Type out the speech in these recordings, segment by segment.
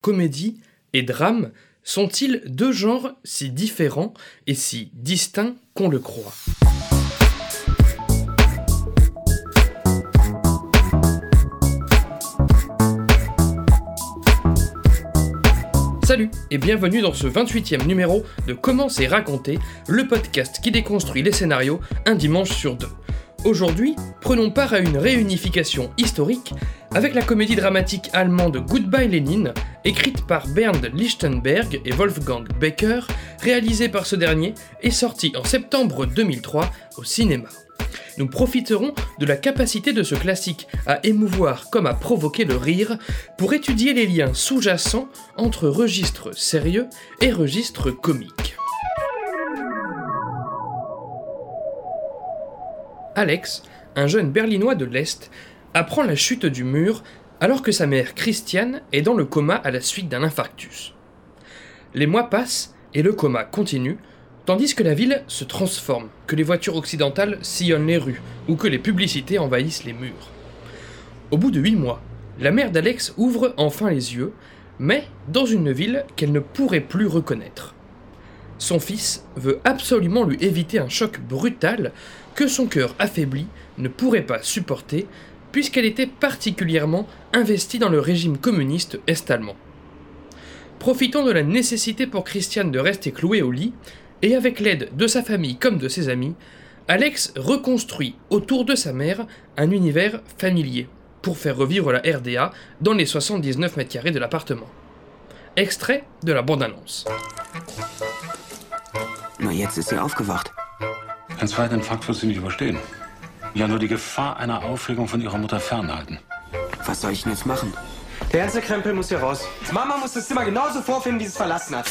Comédie et drame sont-ils deux genres si différents et si distincts qu'on le croit? Salut et bienvenue dans ce 28e numéro de Comment c'est raconté, le podcast qui déconstruit les scénarios un dimanche sur deux. Aujourd'hui, prenons part à une réunification historique avec la comédie dramatique allemande Goodbye Lenin, écrite par Bernd Lichtenberg et Wolfgang Becker, réalisée par ce dernier et sortie en septembre 2003 au cinéma. Nous profiterons de la capacité de ce classique à émouvoir comme à provoquer le rire pour étudier les liens sous-jacents entre registres sérieux et registres comiques. Alex, un jeune berlinois de l'Est, apprend la chute du mur alors que sa mère Christiane est dans le coma à la suite d'un infarctus. Les mois passent et le coma continue, tandis que la ville se transforme, que les voitures occidentales sillonnent les rues ou que les publicités envahissent les murs. Au bout de huit mois, la mère d'Alex ouvre enfin les yeux, mais dans une ville qu'elle ne pourrait plus reconnaître. Son fils veut absolument lui éviter un choc brutal que son cœur affaibli ne pourrait pas supporter puisqu'elle était particulièrement investie dans le régime communiste est-allemand. Profitant de la nécessité pour Christiane de rester clouée au lit, et avec l'aide de sa famille comme de ses amis, Alex reconstruit autour de sa mère un univers familier pour faire revivre la RDA dans les 79 mètres carrés de l'appartement. Extrait de la bande-annonce. Na, jetzt ist sie aufgewacht. Ein zweiter Infarkt wird sie nicht überstehen. Ja, nur die Gefahr einer Aufregung von ihrer Mutter fernhalten. Was soll ich denn jetzt machen? Der ganze Krempel muss hier raus. Mama muss das Zimmer genauso vorfinden, wie sie es verlassen hat.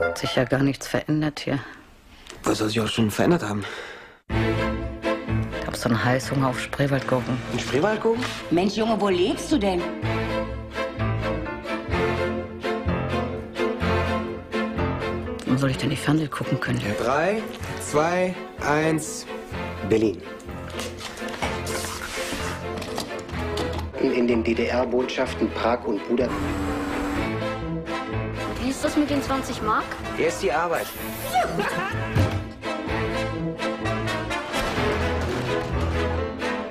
Hat sich ja gar nichts verändert hier. Was soll sich auch schon verändert haben? Ich hab so einen Heißhunger auf Spreewaldgurken. Ein Spreewaldgurken? Mensch, Junge, wo lebst du denn? Wann soll ich denn die Fernseh gucken können? Drei, zwei, eins, Berlin. in den DDR-Botschaften Prag und Budapest. Wie ist das mit den 20 Mark? Hier ist die Arbeit.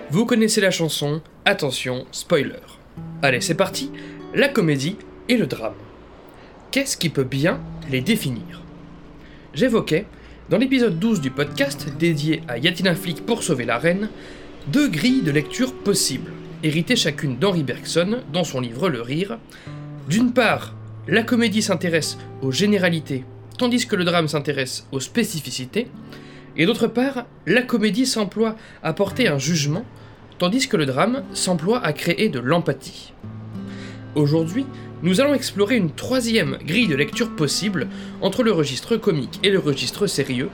Vous connaissez la chanson, attention, spoiler. Allez, c'est parti, la comédie et le drame. Qu'est-ce qui peut bien les définir? J'évoquais, dans l'épisode 12 du podcast dédié à Yatina Flick pour sauver la reine, deux grilles de lecture possibles, héritées chacune d'Henri Bergson dans son livre Le Rire. D'une part, la comédie s'intéresse aux généralités, tandis que le drame s'intéresse aux spécificités, et d'autre part, la comédie s'emploie à porter un jugement, tandis que le drame s'emploie à créer de l'empathie. Aujourd'hui, nous allons explorer une troisième grille de lecture possible entre le registre comique et le registre sérieux,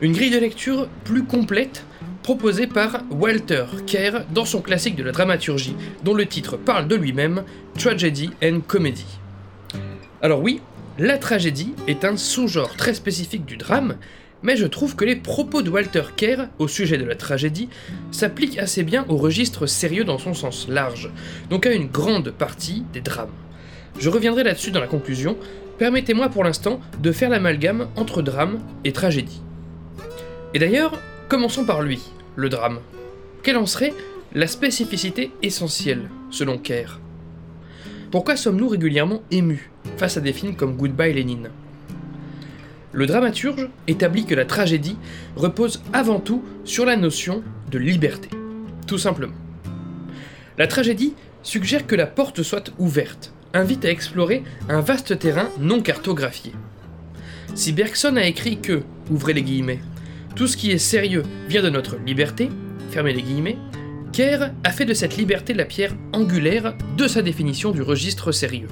une grille de lecture plus complète proposée par Walter Kerr dans son classique de la dramaturgie, dont le titre parle de lui-même, Tragedy and Comedy. Alors oui, la tragédie est un sous-genre très spécifique du drame, mais je trouve que les propos de Walter Kerr au sujet de la tragédie s'appliquent assez bien au registre sérieux dans son sens large, donc à une grande partie des drames. Je reviendrai là-dessus dans la conclusion, permettez-moi pour l'instant de faire l'amalgame entre drame et tragédie. Et d'ailleurs, commençons par lui, le drame. Quelle en serait la spécificité essentielle, selon Kerr? Pourquoi sommes-nous régulièrement émus face à des films comme Goodbye Lenin? Le dramaturge établit que la tragédie repose avant tout sur la notion de liberté. Tout simplement. La tragédie suggère que la porte soit ouverte, invite à explorer un vaste terrain non cartographié. Si Bergson a écrit que, ouvrez les guillemets, tout ce qui est sérieux vient de notre liberté, fermez les guillemets, Kerr a fait de cette liberté la pierre angulaire de sa définition du registre sérieux.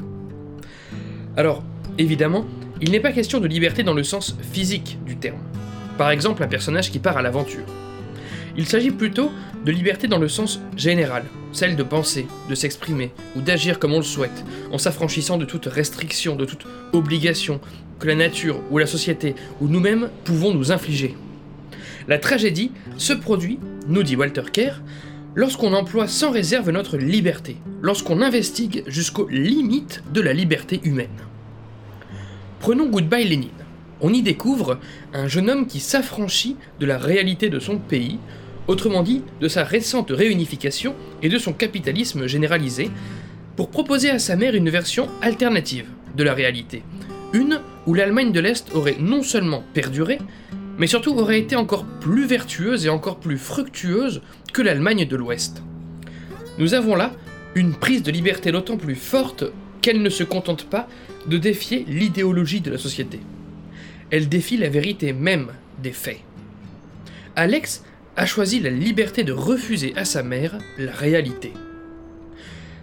Alors, évidemment, il n'est pas question de liberté dans le sens physique du terme. Par exemple, un personnage qui part à l'aventure. Il s'agit plutôt de liberté dans le sens général, celle de penser, de s'exprimer ou d'agir comme on le souhaite, en s'affranchissant de toute restriction, de toute obligation que la nature ou la société ou nous-mêmes pouvons nous infliger. La tragédie se produit, nous dit Walter Kerr, lorsqu'on emploie sans réserve notre liberté, lorsqu'on investigue jusqu'aux limites de la liberté humaine. Prenons Goodbye Lénine. On y découvre un jeune homme qui s'affranchit de la réalité de son pays, autrement dit de sa récente réunification et de son capitalisme généralisé, pour proposer à sa mère une version alternative de la réalité, une où l'Allemagne de l'Est aurait non seulement perduré, mais surtout aurait été encore plus vertueuse et encore plus fructueuse que l'Allemagne de l'Ouest. Nous avons là une prise de liberté d'autant plus forte qu'elle ne se contente pas de défier l'idéologie de la société. Elle défie la vérité même des faits. Alex a choisi la liberté de refuser à sa mère la réalité.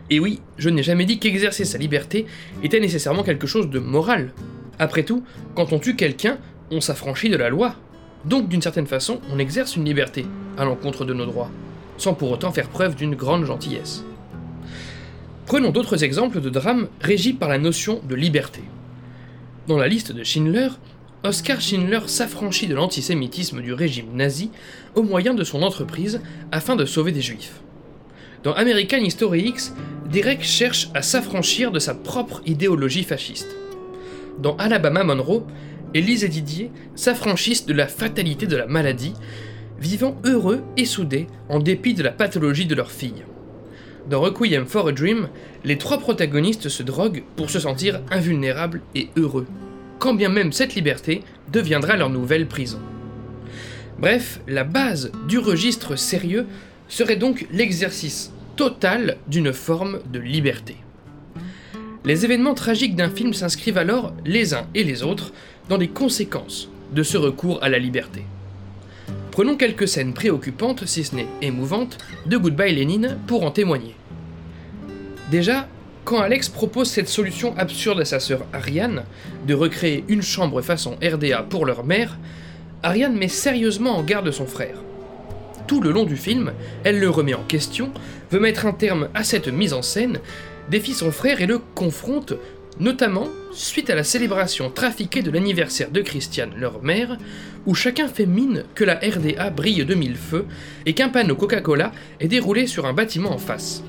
Et oui, je n'ai jamais dit qu'exercer sa liberté était nécessairement quelque chose de moral. Après tout, quand on tue quelqu'un, on s'affranchit de la loi. Donc d'une certaine façon, on exerce une liberté à l'encontre de nos droits, sans pour autant faire preuve d'une grande gentillesse. Prenons d'autres exemples de drames régis par la notion de liberté. Dans la liste de Schindler, Oskar Schindler s'affranchit de l'antisémitisme du régime nazi au moyen de son entreprise afin de sauver des juifs. Dans American History X, Derek cherche à s'affranchir de sa propre idéologie fasciste. Dans Alabama Monroe, Elise et Didier s'affranchissent de la fatalité de la maladie, vivant heureux et soudés en dépit de la pathologie de leur fille. Dans Requiem for a Dream, les trois protagonistes se droguent pour se sentir invulnérables et heureux, quand bien même cette liberté deviendra leur nouvelle prison. Bref, la base du registre sérieux serait donc l'exercice total d'une forme de liberté. Les événements tragiques d'un film s'inscrivent alors, les uns et les autres, dans les conséquences de ce recours à la liberté. Prenons quelques scènes préoccupantes, si ce n'est émouvantes, de Goodbye Lénine pour en témoigner. Déjà, quand Alex propose cette solution absurde à sa sœur Ariane, de recréer une chambre façon RDA pour leur mère, Ariane met sérieusement en garde son frère tout le long du film, elle le remet en question, veut mettre un terme à cette mise en scène, défie son frère et le confronte, notamment suite à la célébration trafiquée de l'anniversaire de Christiane, leur mère, où chacun fait mine que la RDA brille de mille feux et qu'un panneau Coca-Cola est déroulé sur un bâtiment en face.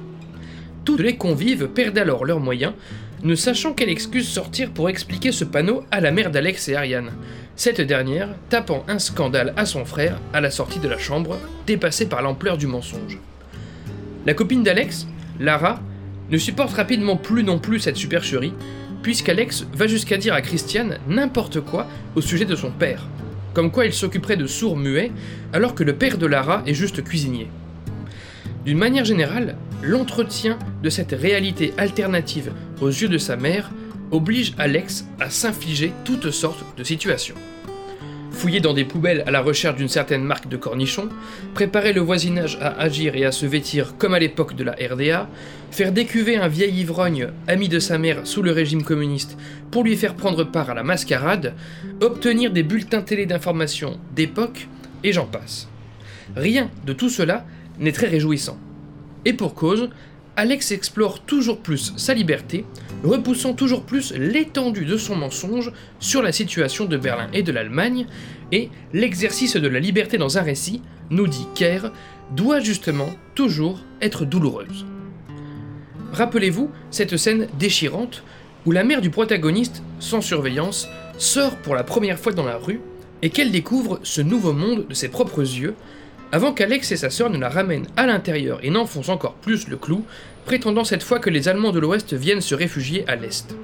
Tous les convives perdent alors leurs moyens, ne sachant quelle excuse sortir pour expliquer ce panneau à la mère d'Alex et Ariane, cette dernière tapant un scandale à son frère à la sortie de la chambre, dépassée par l'ampleur du mensonge. La copine d'Alex, Lara, ne supporte rapidement plus non plus cette supercherie, puisqu'Alex va jusqu'à dire à Christiane n'importe quoi au sujet de son père, comme quoi il s'occuperait de sourds muets alors que le père de Lara est juste cuisinier. D'une manière générale, l'entretien de cette réalité alternative aux yeux de sa mère oblige Alex à s'infliger toutes sortes de situations. Fouiller dans des poubelles à la recherche d'une certaine marque de cornichons, préparer le voisinage à agir et à se vêtir comme à l'époque de la RDA, faire décuver un vieil ivrogne ami de sa mère sous le régime communiste pour lui faire prendre part à la mascarade, obtenir des bulletins télé d'information d'époque, et j'en passe. Rien de tout cela n'est très réjouissant. Et pour cause, Alex explore toujours plus sa liberté, repoussant toujours plus l'étendue de son mensonge sur la situation de Berlin et de l'Allemagne, et l'exercice de la liberté dans un récit, nous dit Kerr, doit justement toujours être douloureuse. Rappelez-vous cette scène déchirante où la mère du protagoniste, sans surveillance, sort pour la première fois dans la rue et qu'elle découvre ce nouveau monde de ses propres yeux, avant qu'Alex et sa sœur ne la ramènent à l'intérieur et n'enfoncent encore plus le clou, prétendant cette fois que les Allemands de l'Ouest viennent se réfugier à l'Est.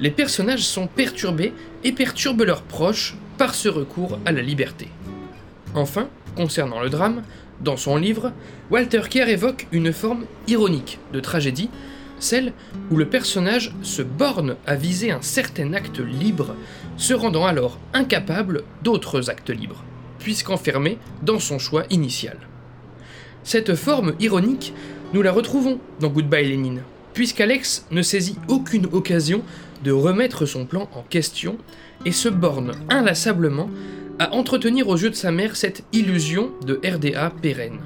Les personnages sont perturbés et perturbent leurs proches par ce recours à la liberté. Enfin, concernant le drame, dans son livre, Walter Kerr évoque une forme ironique de tragédie, celle où le personnage se borne à viser un certain acte libre, se rendant alors incapable d'autres actes libres puisqu'enfermé dans son choix initial. Cette forme ironique, nous la retrouvons dans Goodbye Lénine, puisqu'Alex ne saisit aucune occasion de remettre son plan en question et se borne inlassablement à entretenir aux yeux de sa mère cette illusion de RDA pérenne.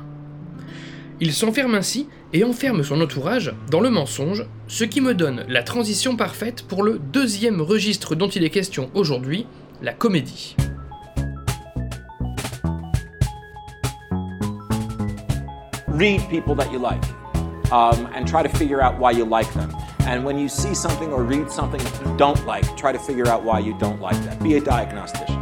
Il s'enferme ainsi et enferme son entourage dans le mensonge, ce qui me donne la transition parfaite pour le deuxième registre dont il est question aujourd'hui, la comédie. Read people that you like um, and try to figure out why you like them. And when you see something or read something you don't like, try to figure out why you don't like that. Be a diagnostician.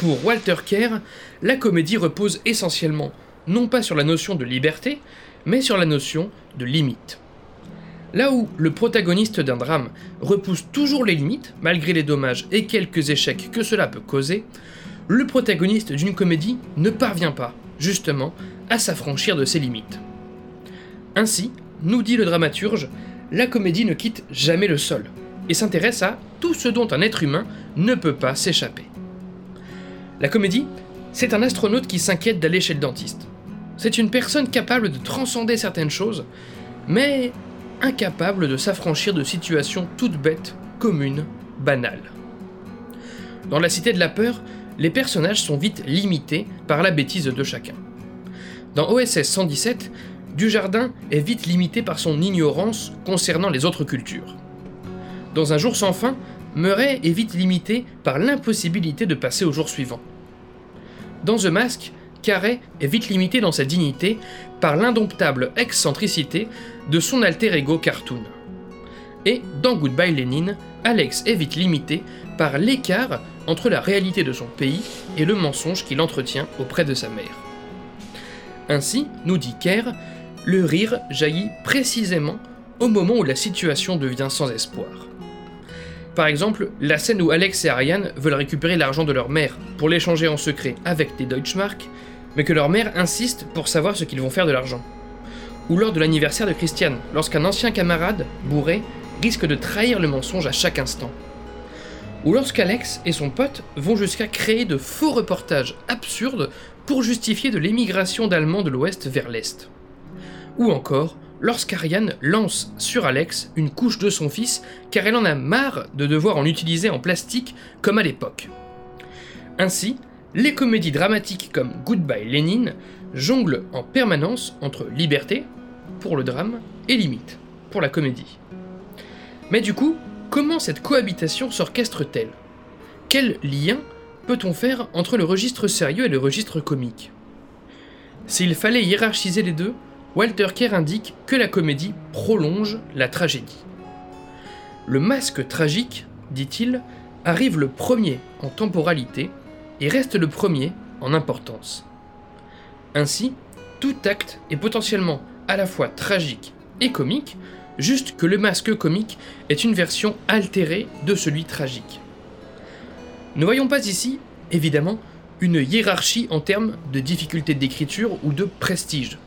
Pour Walter Kerr, la comédie repose essentiellement non pas sur la notion de liberté, mais sur la notion de limite. Là où le protagoniste d'un drame repousse toujours les limites, malgré les dommages et quelques échecs que cela peut causer, le protagoniste d'une comédie ne parvient pas, justement, à s'affranchir de ses limites. Ainsi, nous dit le dramaturge, la comédie ne quitte jamais le sol, et s'intéresse à tout ce dont un être humain ne peut pas s'échapper. La comédie, c'est un astronaute qui s'inquiète d'aller chez le dentiste. C'est une personne capable de transcender certaines choses, mais incapable de s'affranchir de situations toutes bêtes, communes, banales. Dans la Cité de la Peur, les personnages sont vite limités par la bêtise de chacun. Dans OSS 117, Dujardin est vite limité par son ignorance concernant les autres cultures. Dans Un jour sans fin, Murray est vite limité par l'impossibilité de passer au jour suivant. Dans The Mask, Carré est vite limité dans sa dignité par l'indomptable excentricité de son alter ego Cartoon. Et dans Goodbye Lénine, Alex est vite limité par l'écart entre la réalité de son pays et le mensonge qu'il entretient auprès de sa mère. Ainsi, nous dit Kerr, le rire jaillit précisément au moment où la situation devient sans espoir. Par exemple, la scène où Alex et Ariane veulent récupérer l'argent de leur mère pour l'échanger en secret avec des Deutschmark, mais que leur mère insiste pour savoir ce qu'ils vont faire de l'argent. Ou lors de l'anniversaire de Christiane, lorsqu'un ancien camarade, bourré, risque de trahir le mensonge à chaque instant. Ou lorsqu'Alex et son pote vont jusqu'à créer de faux reportages absurdes pour justifier de l'émigration d'Allemands de l'Ouest vers l'Est. Ou encore, lorsqu'Ariane lance sur Alex une couche de son fils car elle en a marre de devoir en utiliser en plastique comme à l'époque. Ainsi, les comédies dramatiques comme Goodbye Lénine jonglent en permanence entre liberté, pour le drame, et limite, pour la comédie. Mais du coup, comment cette cohabitation s'orchestre-t-elle? Quel lien peut-on faire entre le registre sérieux et le registre comique? S'il fallait hiérarchiser les deux, Walter Kerr indique que la comédie prolonge la tragédie. Le masque tragique, dit-il, arrive le premier en temporalité et reste le premier en importance. Ainsi, tout acte est potentiellement à la fois tragique et comique, juste que le masque comique est une version altérée de celui tragique. Ne voyons pas ici, évidemment, une hiérarchie en termes de difficulté d'écriture ou de prestige.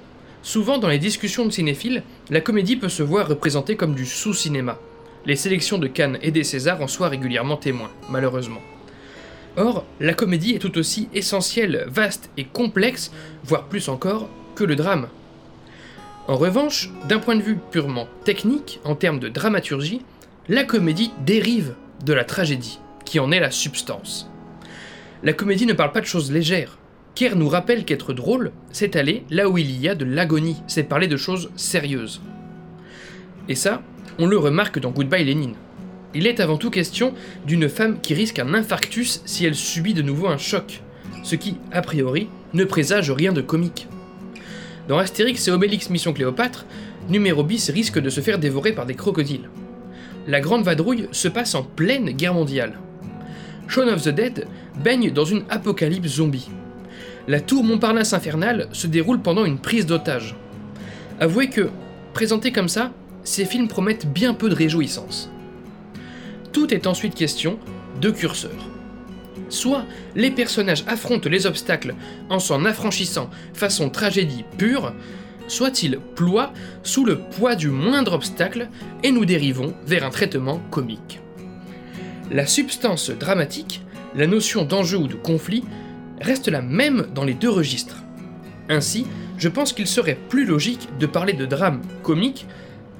Souvent, dans les discussions de cinéphiles, la comédie peut se voir représentée comme du sous-cinéma. Les sélections de Cannes et des Césars en soient régulièrement témoins, malheureusement. Or, la comédie est tout aussi essentielle, vaste et complexe, voire plus encore, que le drame. En revanche, d'un point de vue purement technique, en termes de dramaturgie, la comédie dérive de la tragédie, qui en est la substance. La comédie ne parle pas de choses légères. Kerr nous rappelle qu'être drôle, c'est aller là où il y a de l'agonie, c'est parler de choses sérieuses. Et ça, on le remarque dans Goodbye Lénine. Il est avant tout question d'une femme qui risque un infarctus si elle subit de nouveau un choc, ce qui, a priori, ne présage rien de comique. Dans Astérix et Obélix Mission Cléopâtre, numéro bis risque de se faire dévorer par des crocodiles. La Grande Vadrouille se passe en pleine guerre mondiale. Shaun of the Dead baigne dans une apocalypse zombie. La tour Montparnasse infernale se déroule pendant une prise d'otage. Avouez que, présentés comme ça, ces films promettent bien peu de réjouissance. Tout est ensuite question de curseur. Soit les personnages affrontent les obstacles en s'en affranchissant façon tragédie pure, soit ils ploient sous le poids du moindre obstacle et nous dérivons vers un traitement comique. La substance dramatique, la notion d'enjeu ou de conflit, reste la même dans les deux registres. Ainsi, je pense qu'il serait plus logique de parler de drame comique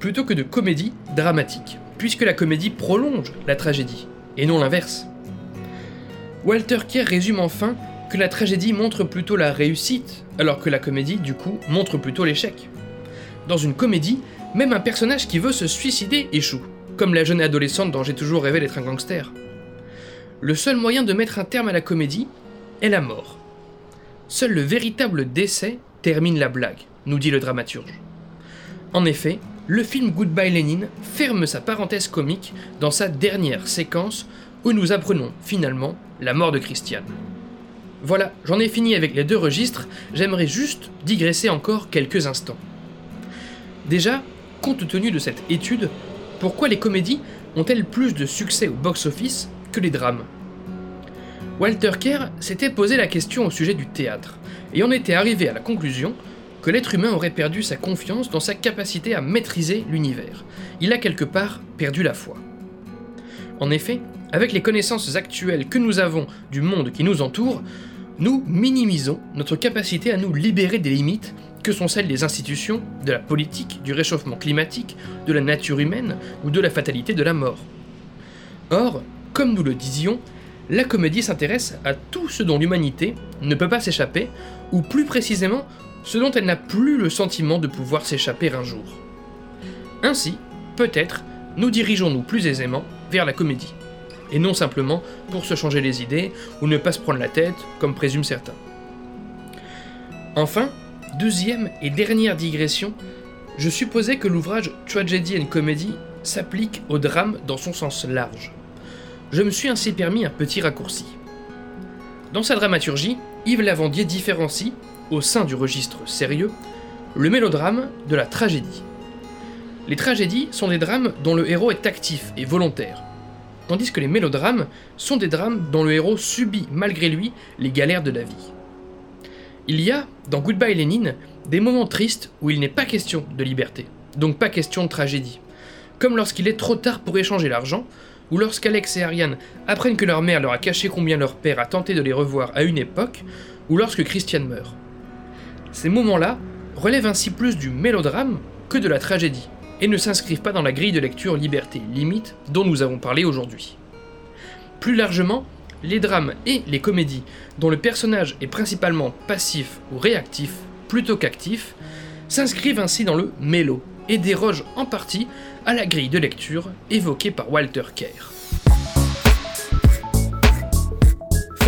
plutôt que de comédie dramatique, puisque la comédie prolonge la tragédie, et non l'inverse. Walter Kerr résume enfin que la tragédie montre plutôt la réussite, alors que la comédie, du coup, montre plutôt l'échec. Dans une comédie, même un personnage qui veut se suicider échoue, comme la jeune adolescente dont j'ai toujours rêvé d'être un gangster. Le seul moyen de mettre un terme à la comédie est la mort, seul le véritable décès termine la blague, nous dit le dramaturge. En effet, le film Goodbye Lenin ferme sa parenthèse comique dans sa dernière séquence où nous apprenons finalement la mort de Christiane. Voilà, j'en ai fini avec les deux registres, j'aimerais juste digresser encore quelques instants. Déjà, compte tenu de cette étude, pourquoi les comédies ont-elles plus de succès au box-office que les drames? Walter Kerr s'était posé la question au sujet du théâtre, et en était arrivé à la conclusion que l'être humain aurait perdu sa confiance dans sa capacité à maîtriser l'univers. Il a quelque part perdu la foi. En effet, avec les connaissances actuelles que nous avons du monde qui nous entoure, nous minimisons notre capacité à nous libérer des limites que sont celles des institutions, de la politique, du réchauffement climatique, de la nature humaine ou de la fatalité de la mort. Or, comme nous le disions, la comédie s'intéresse à tout ce dont l'humanité ne peut pas s'échapper, ou plus précisément ce dont elle n'a plus le sentiment de pouvoir s'échapper un jour. Ainsi, peut-être, nous dirigeons-nous plus aisément vers la comédie, et non simplement pour se changer les idées ou ne pas se prendre la tête, comme présument certains. Enfin, deuxième et dernière digression, je supposais que l'ouvrage Tragedy and Comedy s'applique au drame dans son sens large. Je me suis ainsi permis un petit raccourci. Dans sa dramaturgie, Yves Lavandier différencie, au sein du registre sérieux, le mélodrame de la tragédie. Les tragédies sont des drames dont le héros est actif et volontaire, tandis que les mélodrames sont des drames dont le héros subit malgré lui les galères de la vie. Il y a, dans Goodbye Lénine, des moments tristes où il n'est pas question de liberté, donc pas question de tragédie, comme lorsqu'il est trop tard pour échanger l'argent, ou lorsqu'Alex et Ariane apprennent que leur mère leur a caché combien leur père a tenté de les revoir à une époque, ou lorsque Christiane meurt. Ces moments-là relèvent ainsi plus du mélodrame que de la tragédie, et ne s'inscrivent pas dans la grille de lecture liberté limite dont nous avons parlé aujourd'hui. Plus largement, les drames et les comédies dont le personnage est principalement passif ou réactif plutôt qu'actif s'inscrivent ainsi dans le mélo et dérogent en partie à la grille de lecture évoquée par Walter Kerr.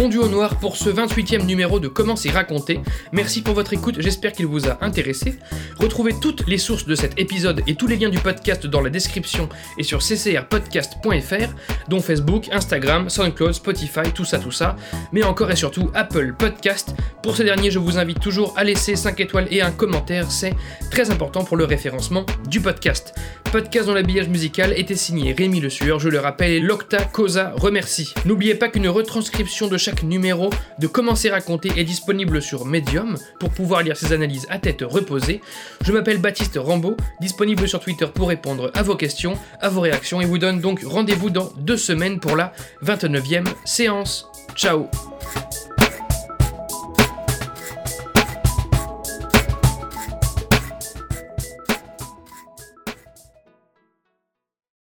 Fondu au noir pour ce 28e numéro de Comment c'est raconté. Merci pour votre écoute, j'espère qu'il vous a intéressé. Retrouvez toutes les sources de cet épisode et tous les liens du podcast dans la description et sur ccrpodcast.fr, dont Facebook, Instagram, SoundCloud, Spotify, tout ça, tout ça, mais encore et surtout Apple Podcast. Pour ce dernier, je vous invite toujours à laisser 5 étoiles et un commentaire, c'est très important pour le référencement du podcast. Podcast dont l'habillage musical était signé Rémi Le Sueur, je le rappelle, Locta Cosa remercie. N'oubliez pas qu'une retranscription de chaque numéro de Comment c'est raconté est disponible sur Medium pour pouvoir lire ses analyses à tête reposée. Je m'appelle Baptiste Rambaud, disponible sur Twitter pour répondre à vos questions, à vos réactions et vous donne donc rendez-vous dans deux semaines pour la 29e séance. Ciao